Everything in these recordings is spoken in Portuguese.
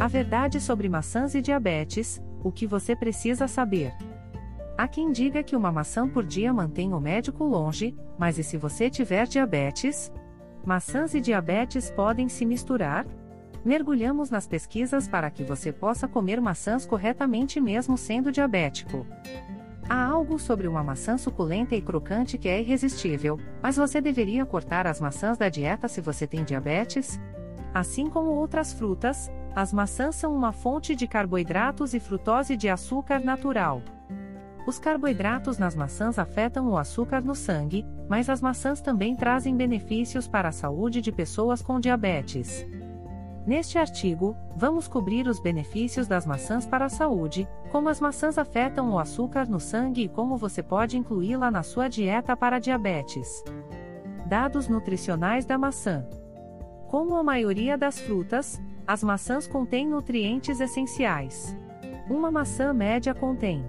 A verdade sobre maçãs e diabetes, o que você precisa saber. Há quem diga que uma maçã por dia mantém o médico longe, mas e se você tiver diabetes? Maçãs e diabetes podem se misturar? Mergulhamos nas pesquisas para que você possa comer maçãs corretamente mesmo sendo diabético. Há algo sobre uma maçã suculenta e crocante que é irresistível, mas você deveria cortar as maçãs da dieta se você tem diabetes? Assim como outras frutas, as maçãs são uma fonte de carboidratos e frutose de açúcar natural. Os carboidratos nas maçãs afetam o açúcar no sangue, mas as maçãs também trazem benefícios para a saúde de pessoas com diabetes. Neste artigo, vamos cobrir os benefícios das maçãs para a saúde, como as maçãs afetam o açúcar no sangue e como você pode incluí-la na sua dieta para diabetes. Dados nutricionais da maçã. Como a maioria das frutas, as maçãs contêm nutrientes essenciais. Uma maçã média contém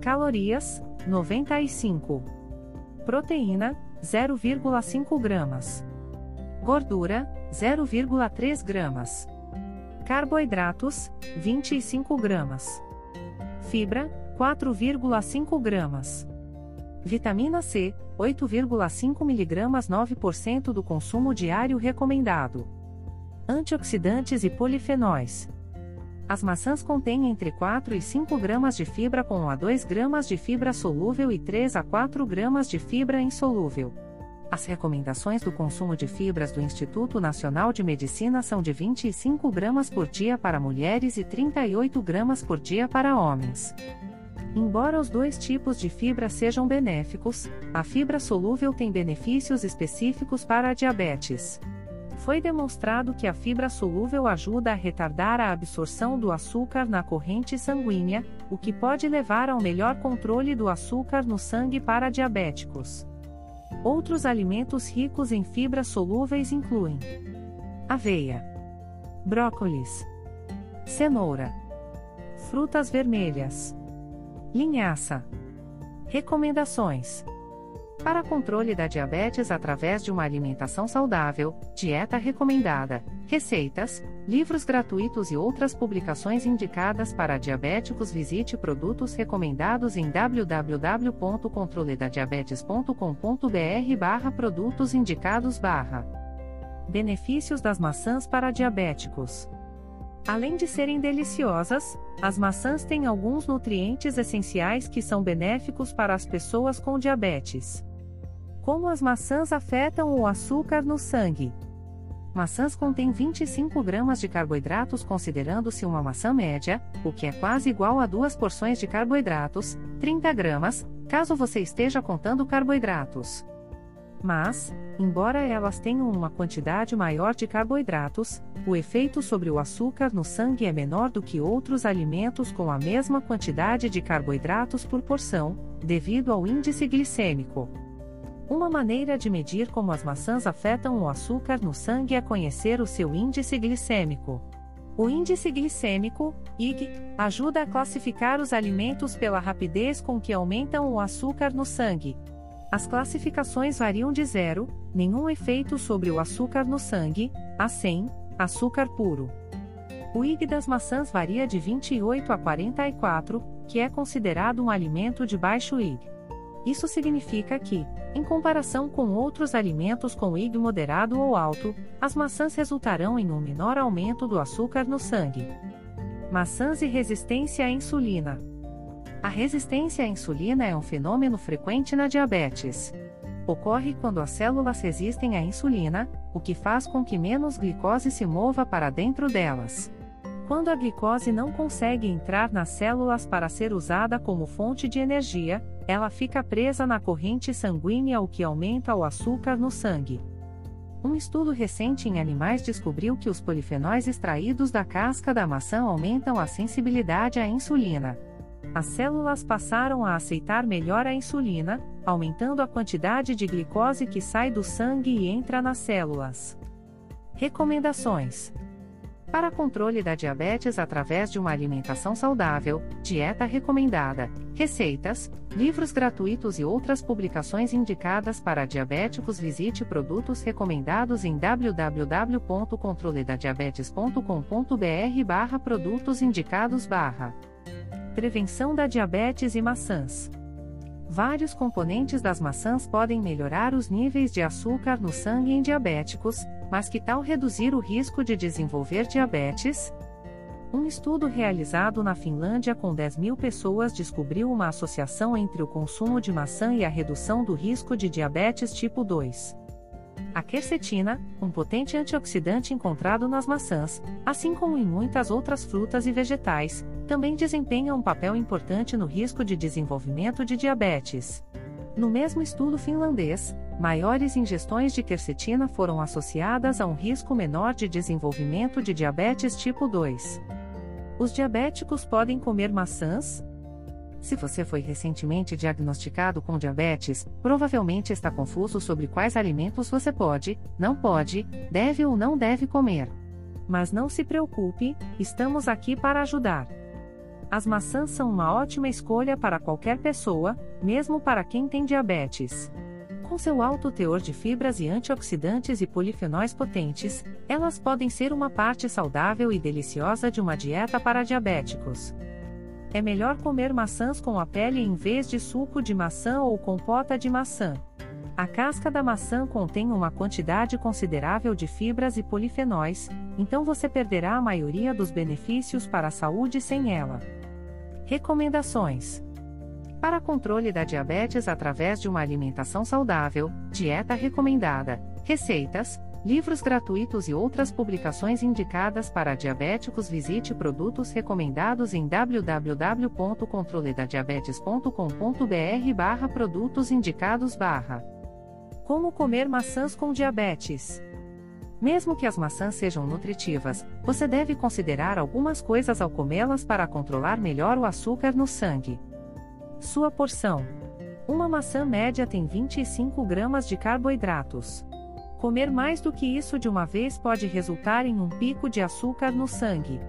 calorias 95, proteína 0,5 gramas, gordura 0,3 gramas, carboidratos 25 gramas, fibra 4,5 gramas, vitamina C 8,5 mg 9% do consumo diário recomendado antioxidantes e polifenóis. As maçãs contêm entre 4 e 5 gramas de fibra com 1 a 2 gramas de fibra solúvel e 3 a 4 gramas de fibra insolúvel. As recomendações do consumo de fibras do Instituto Nacional de Medicina são de 25 gramas por dia para mulheres e 38 gramas por dia para homens. Embora os dois tipos de fibra sejam benéficos, a fibra solúvel tem benefícios específicos para a diabetes foi demonstrado que a fibra solúvel ajuda a retardar a absorção do açúcar na corrente sanguínea, o que pode levar ao melhor controle do açúcar no sangue para diabéticos. Outros alimentos ricos em fibras solúveis incluem aveia, brócolis, cenoura, frutas vermelhas, linhaça. Recomendações: para controle da diabetes através de uma alimentação saudável, dieta recomendada, receitas, livros gratuitos e outras publicações indicadas para diabéticos, visite produtos recomendados em www.controledadiabetes.com.br/barra produtos indicados barra. Benefícios das maçãs para diabéticos. Além de serem deliciosas, as maçãs têm alguns nutrientes essenciais que são benéficos para as pessoas com diabetes. Como as maçãs afetam o açúcar no sangue? Maçãs contêm 25 gramas de carboidratos, considerando-se uma maçã média, o que é quase igual a duas porções de carboidratos, 30 gramas, caso você esteja contando carboidratos. Mas, embora elas tenham uma quantidade maior de carboidratos, o efeito sobre o açúcar no sangue é menor do que outros alimentos com a mesma quantidade de carboidratos por porção, devido ao índice glicêmico. Uma maneira de medir como as maçãs afetam o açúcar no sangue é conhecer o seu índice glicêmico. O índice glicêmico, IG, ajuda a classificar os alimentos pela rapidez com que aumentam o açúcar no sangue. As classificações variam de zero, nenhum efeito sobre o açúcar no sangue, a 100, açúcar puro. O IG das maçãs varia de 28 a 44, que é considerado um alimento de baixo IG. Isso significa que, em comparação com outros alimentos com IG moderado ou alto, as maçãs resultarão em um menor aumento do açúcar no sangue. Maçãs e resistência à insulina. A resistência à insulina é um fenômeno frequente na diabetes. Ocorre quando as células resistem à insulina, o que faz com que menos glicose se mova para dentro delas. Quando a glicose não consegue entrar nas células para ser usada como fonte de energia, ela fica presa na corrente sanguínea, o que aumenta o açúcar no sangue. Um estudo recente em animais descobriu que os polifenóis extraídos da casca da maçã aumentam a sensibilidade à insulina. As células passaram a aceitar melhor a insulina, aumentando a quantidade de glicose que sai do sangue e entra nas células. Recomendações: Para controle da diabetes através de uma alimentação saudável, dieta recomendada, receitas, livros gratuitos e outras publicações indicadas para diabéticos, visite produtos recomendados em www.controledadiabetes.com.br/barra produtos indicados barra. Prevenção da diabetes e maçãs. Vários componentes das maçãs podem melhorar os níveis de açúcar no sangue em diabéticos, mas que tal reduzir o risco de desenvolver diabetes? Um estudo realizado na Finlândia com 10 mil pessoas descobriu uma associação entre o consumo de maçã e a redução do risco de diabetes tipo 2. A quercetina, um potente antioxidante encontrado nas maçãs, assim como em muitas outras frutas e vegetais, também desempenha um papel importante no risco de desenvolvimento de diabetes. No mesmo estudo finlandês, maiores ingestões de quercetina foram associadas a um risco menor de desenvolvimento de diabetes tipo 2. Os diabéticos podem comer maçãs? Se você foi recentemente diagnosticado com diabetes, provavelmente está confuso sobre quais alimentos você pode, não pode, deve ou não deve comer. Mas não se preocupe, estamos aqui para ajudar. As maçãs são uma ótima escolha para qualquer pessoa, mesmo para quem tem diabetes. Com seu alto teor de fibras e antioxidantes e polifenóis potentes, elas podem ser uma parte saudável e deliciosa de uma dieta para diabéticos. É melhor comer maçãs com a pele em vez de suco de maçã ou compota de maçã. A casca da maçã contém uma quantidade considerável de fibras e polifenóis, então você perderá a maioria dos benefícios para a saúde sem ela. Recomendações: Para controle da diabetes através de uma alimentação saudável, dieta recomendada, receitas, livros gratuitos e outras publicações indicadas para diabéticos, visite produtos recomendados em www.controledadiabetes.com.br/barra produtos indicados barra. Como comer maçãs com diabetes? Mesmo que as maçãs sejam nutritivas, você deve considerar algumas coisas ao comê-las para controlar melhor o açúcar no sangue. Sua porção: Uma maçã média tem 25 gramas de carboidratos. Comer mais do que isso de uma vez pode resultar em um pico de açúcar no sangue.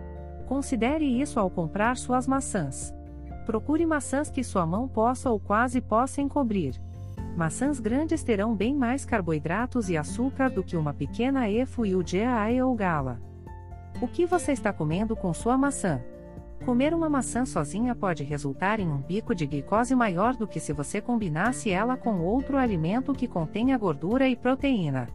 Considere isso ao comprar suas maçãs. Procure maçãs que sua mão possa ou quase possa encobrir. Maçãs grandes terão bem mais carboidratos e açúcar do que uma pequena EFO e o GAE ou Gala. O que você está comendo com sua maçã? Comer uma maçã sozinha pode resultar em um pico de glicose maior do que se você combinasse ela com outro alimento que contenha gordura e proteína.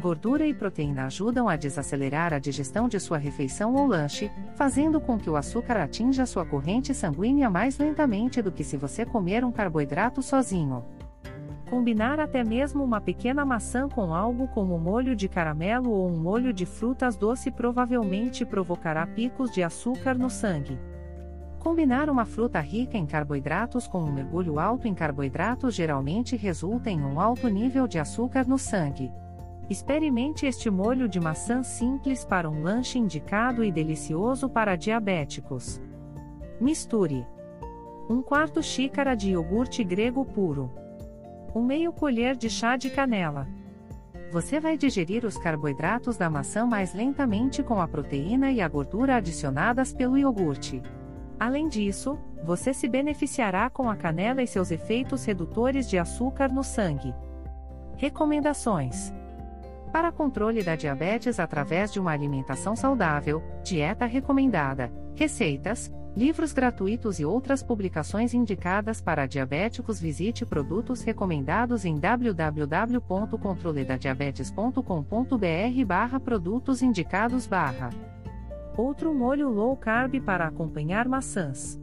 Gordura e proteína ajudam a desacelerar a digestão de sua refeição ou lanche, fazendo com que o açúcar atinja sua corrente sanguínea mais lentamente do que se você comer um carboidrato sozinho. Combinar até mesmo uma pequena maçã com algo como molho de caramelo ou um molho de frutas doce provavelmente provocará picos de açúcar no sangue. Combinar uma fruta rica em carboidratos com um mergulho alto em carboidratos geralmente resulta em um alto nível de açúcar no sangue. Experimente este molho de maçã simples para um lanche indicado e delicioso para diabéticos. Misture: 1 quarto xícara de iogurte grego puro um meio colher de chá de canela. Você vai digerir os carboidratos da maçã mais lentamente com a proteína e a gordura adicionadas pelo iogurte. Além disso, você se beneficiará com a canela e seus efeitos redutores de açúcar no sangue. Recomendações: Para controle da diabetes através de uma alimentação saudável, dieta recomendada, receitas, livros gratuitos e outras publicações indicadas para diabéticos. Visite produtos recomendados em www.controledadiabetes.com.br/barra produtos indicados barra. Outro molho low carb para acompanhar maçãs.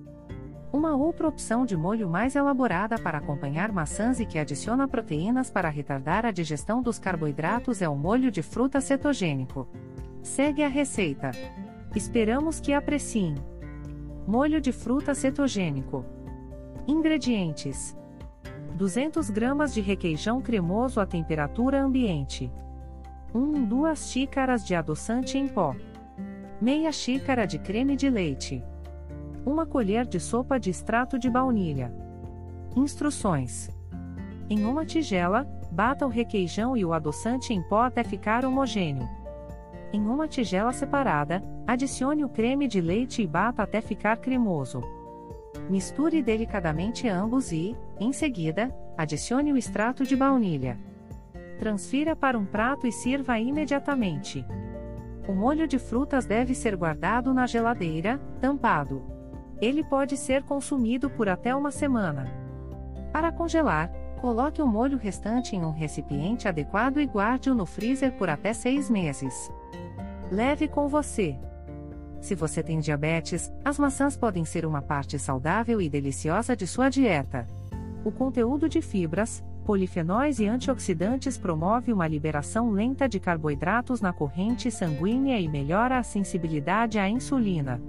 Uma outra opção de molho mais elaborada para acompanhar maçãs e que adiciona proteínas para retardar a digestão dos carboidratos é o molho de fruta cetogênico. Segue a receita. Esperamos que apreciem. Molho de fruta cetogênico. Ingredientes: 200 gramas de requeijão cremoso a temperatura ambiente. 1 2 xícaras de adoçante em pó. Meia xícara de creme de leite. Uma colher de sopa de extrato de baunilha. Instruções: Em uma tigela, bata o requeijão e o adoçante em pó até ficar homogêneo. Em uma tigela separada, Adicione o creme de leite e bata até ficar cremoso. Misture delicadamente ambos e, em seguida, adicione o extrato de baunilha. Transfira para um prato e sirva imediatamente. O molho de frutas deve ser guardado na geladeira, tampado. Ele pode ser consumido por até uma semana. Para congelar, coloque o molho restante em um recipiente adequado e guarde-o no freezer por até seis meses. Leve com você. Se você tem diabetes, as maçãs podem ser uma parte saudável e deliciosa de sua dieta. O conteúdo de fibras, polifenóis e antioxidantes promove uma liberação lenta de carboidratos na corrente sanguínea e melhora a sensibilidade à insulina.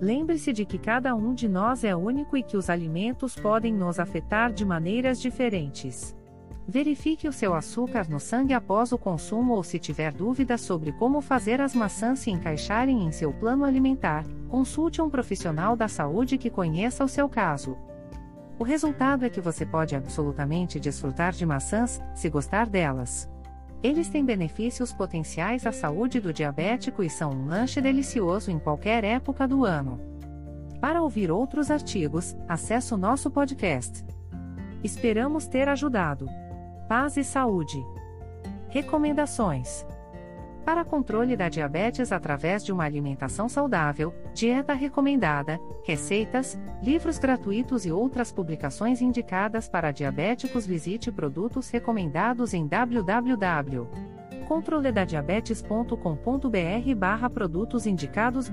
Lembre-se de que cada um de nós é único e que os alimentos podem nos afetar de maneiras diferentes. Verifique o seu açúcar no sangue após o consumo ou se tiver dúvidas sobre como fazer as maçãs se encaixarem em seu plano alimentar, consulte um profissional da saúde que conheça o seu caso. O resultado é que você pode absolutamente desfrutar de maçãs, se gostar delas. Eles têm benefícios potenciais à saúde do diabético e são um lanche delicioso em qualquer época do ano. Para ouvir outros artigos, acesse o nosso podcast. Esperamos ter ajudado. Paz e saúde. Recomendações: para controle da diabetes através de uma alimentação saudável, dieta recomendada, receitas, livros gratuitos e outras publicações indicadas para diabéticos, visite produtos recomendados em www.controledadiabetes.com.br/produtos indicados/.